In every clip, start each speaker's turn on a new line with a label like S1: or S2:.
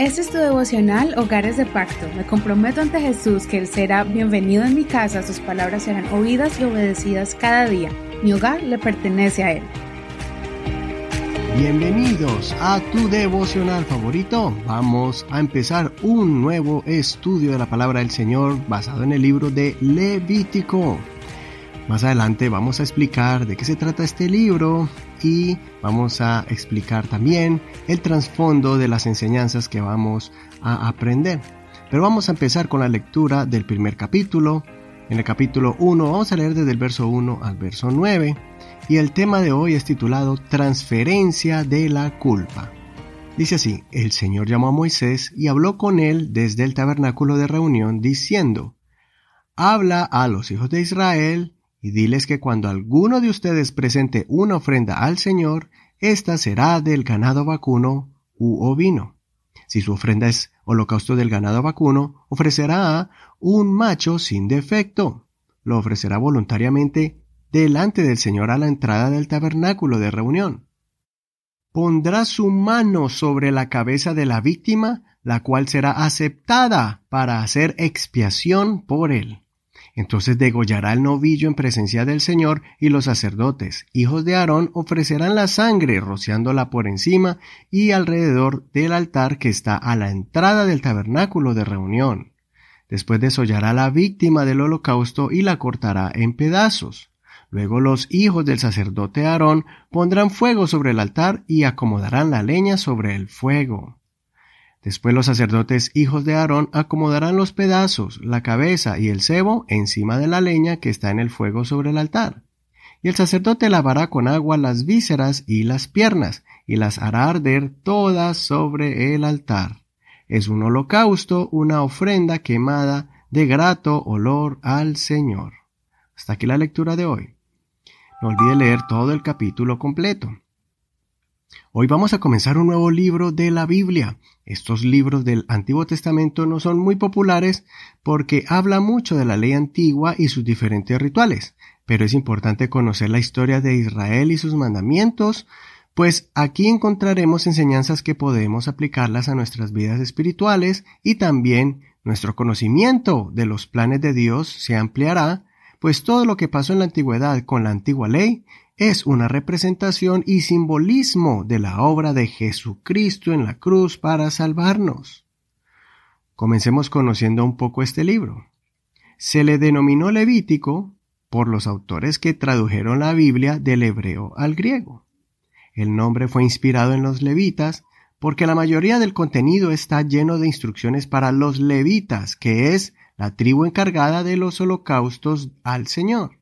S1: Este es tu devocional Hogares de Pacto. Me comprometo ante Jesús que Él será bienvenido en mi casa, sus palabras serán oídas y obedecidas cada día. Mi hogar le pertenece a Él.
S2: Bienvenidos a tu devocional favorito. Vamos a empezar un nuevo estudio de la palabra del Señor basado en el libro de Levítico. Más adelante vamos a explicar de qué se trata este libro y vamos a explicar también el trasfondo de las enseñanzas que vamos a aprender. Pero vamos a empezar con la lectura del primer capítulo. En el capítulo 1 vamos a leer desde el verso 1 al verso 9 y el tema de hoy es titulado Transferencia de la culpa. Dice así, el Señor llamó a Moisés y habló con él desde el tabernáculo de reunión diciendo, Habla a los hijos de Israel y diles que cuando alguno de ustedes presente una ofrenda al Señor, ésta será del ganado vacuno u ovino. Si su ofrenda es holocausto del ganado vacuno, ofrecerá un macho sin defecto. Lo ofrecerá voluntariamente delante del Señor a la entrada del tabernáculo de reunión. Pondrá su mano sobre la cabeza de la víctima, la cual será aceptada para hacer expiación por él. Entonces degollará el novillo en presencia del Señor, y los sacerdotes, hijos de Aarón, ofrecerán la sangre, rociándola por encima y alrededor del altar que está a la entrada del tabernáculo de reunión. Después desollará la víctima del holocausto y la cortará en pedazos. Luego los hijos del sacerdote Aarón pondrán fuego sobre el altar y acomodarán la leña sobre el fuego. Después los sacerdotes hijos de Aarón acomodarán los pedazos, la cabeza y el cebo encima de la leña que está en el fuego sobre el altar. Y el sacerdote lavará con agua las vísceras y las piernas, y las hará arder todas sobre el altar. Es un holocausto, una ofrenda quemada de grato olor al Señor. Hasta aquí la lectura de hoy. No olvide leer todo el capítulo completo. Hoy vamos a comenzar un nuevo libro de la Biblia. Estos libros del Antiguo Testamento no son muy populares porque habla mucho de la ley antigua y sus diferentes rituales, pero es importante conocer la historia de Israel y sus mandamientos, pues aquí encontraremos enseñanzas que podemos aplicarlas a nuestras vidas espirituales y también nuestro conocimiento de los planes de Dios se ampliará, pues todo lo que pasó en la antigüedad con la antigua ley es una representación y simbolismo de la obra de Jesucristo en la cruz para salvarnos. Comencemos conociendo un poco este libro. Se le denominó Levítico por los autores que tradujeron la Biblia del hebreo al griego. El nombre fue inspirado en los levitas porque la mayoría del contenido está lleno de instrucciones para los levitas, que es la tribu encargada de los holocaustos al Señor.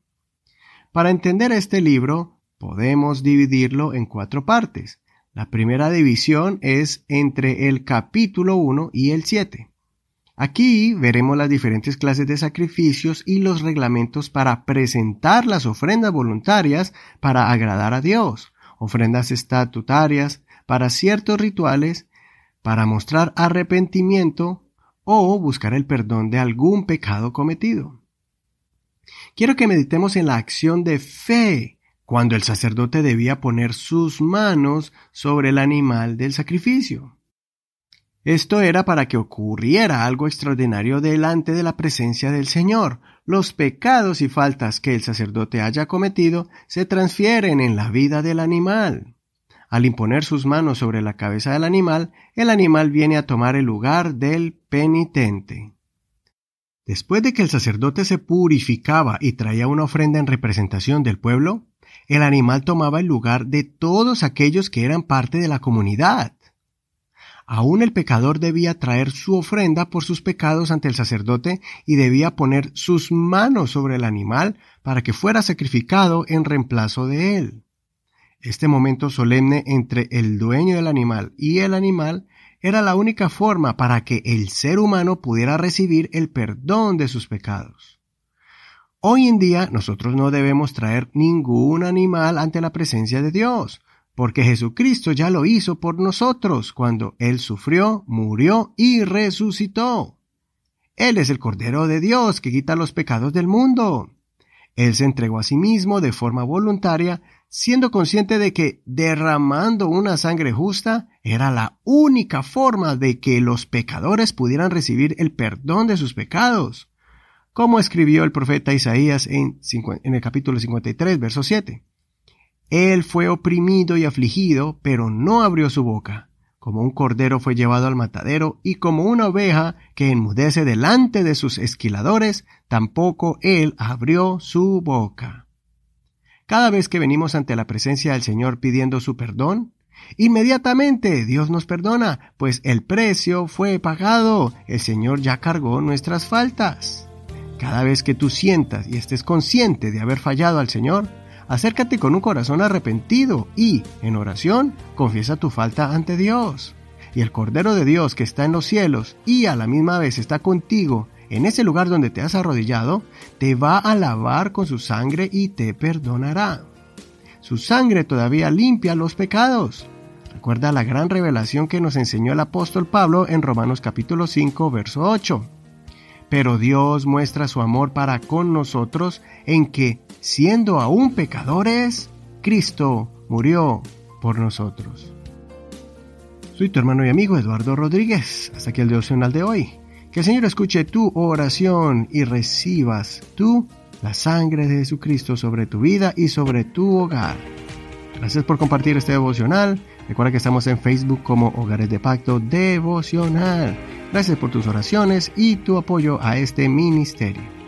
S2: Para entender este libro, podemos dividirlo en cuatro partes. La primera división es entre el capítulo 1 y el 7. Aquí veremos las diferentes clases de sacrificios y los reglamentos para presentar las ofrendas voluntarias para agradar a Dios, ofrendas estatutarias para ciertos rituales, para mostrar arrepentimiento o buscar el perdón de algún pecado cometido. Quiero que meditemos en la acción de fe cuando el sacerdote debía poner sus manos sobre el animal del sacrificio. Esto era para que ocurriera algo extraordinario delante de la presencia del Señor. Los pecados y faltas que el sacerdote haya cometido se transfieren en la vida del animal. Al imponer sus manos sobre la cabeza del animal, el animal viene a tomar el lugar del penitente. Después de que el sacerdote se purificaba y traía una ofrenda en representación del pueblo, el animal tomaba el lugar de todos aquellos que eran parte de la comunidad. Aún el pecador debía traer su ofrenda por sus pecados ante el sacerdote y debía poner sus manos sobre el animal para que fuera sacrificado en reemplazo de él. Este momento solemne entre el dueño del animal y el animal era la única forma para que el ser humano pudiera recibir el perdón de sus pecados. Hoy en día nosotros no debemos traer ningún animal ante la presencia de Dios, porque Jesucristo ya lo hizo por nosotros cuando Él sufrió, murió y resucitó. Él es el Cordero de Dios que quita los pecados del mundo. Él se entregó a sí mismo de forma voluntaria siendo consciente de que derramando una sangre justa era la única forma de que los pecadores pudieran recibir el perdón de sus pecados, como escribió el profeta Isaías en, el capítulo 53, verso 7. Él fue oprimido y afligido, pero no abrió su boca. Como un cordero fue llevado al matadero, y como una oveja que enmudece delante de sus esquiladores, tampoco él abrió su boca. Cada vez que venimos ante la presencia del Señor pidiendo su perdón, inmediatamente Dios nos perdona, pues el precio fue pagado, el Señor ya cargó nuestras faltas. Cada vez que tú sientas y estés consciente de haber fallado al Señor, acércate con un corazón arrepentido y, en oración, confiesa tu falta ante Dios. Y el Cordero de Dios que está en los cielos y a la misma vez está contigo en ese lugar donde te has arrodillado, te va a lavar con su sangre y te perdonará. Su sangre todavía limpia los pecados. Recuerda la gran revelación que nos enseñó el apóstol Pablo en Romanos capítulo 5, verso 8. Pero Dios muestra su amor para con nosotros en que, siendo aún pecadores, Cristo murió por nosotros. Soy tu hermano y amigo Eduardo Rodríguez. Hasta aquí el devocional de hoy. Que el Señor escuche tu oración y recibas tú la sangre de Jesucristo sobre tu vida y sobre tu hogar. Gracias por compartir este devocional. Recuerda que estamos en Facebook como Hogares de Pacto Devocional. Gracias por tus oraciones y tu apoyo a este ministerio.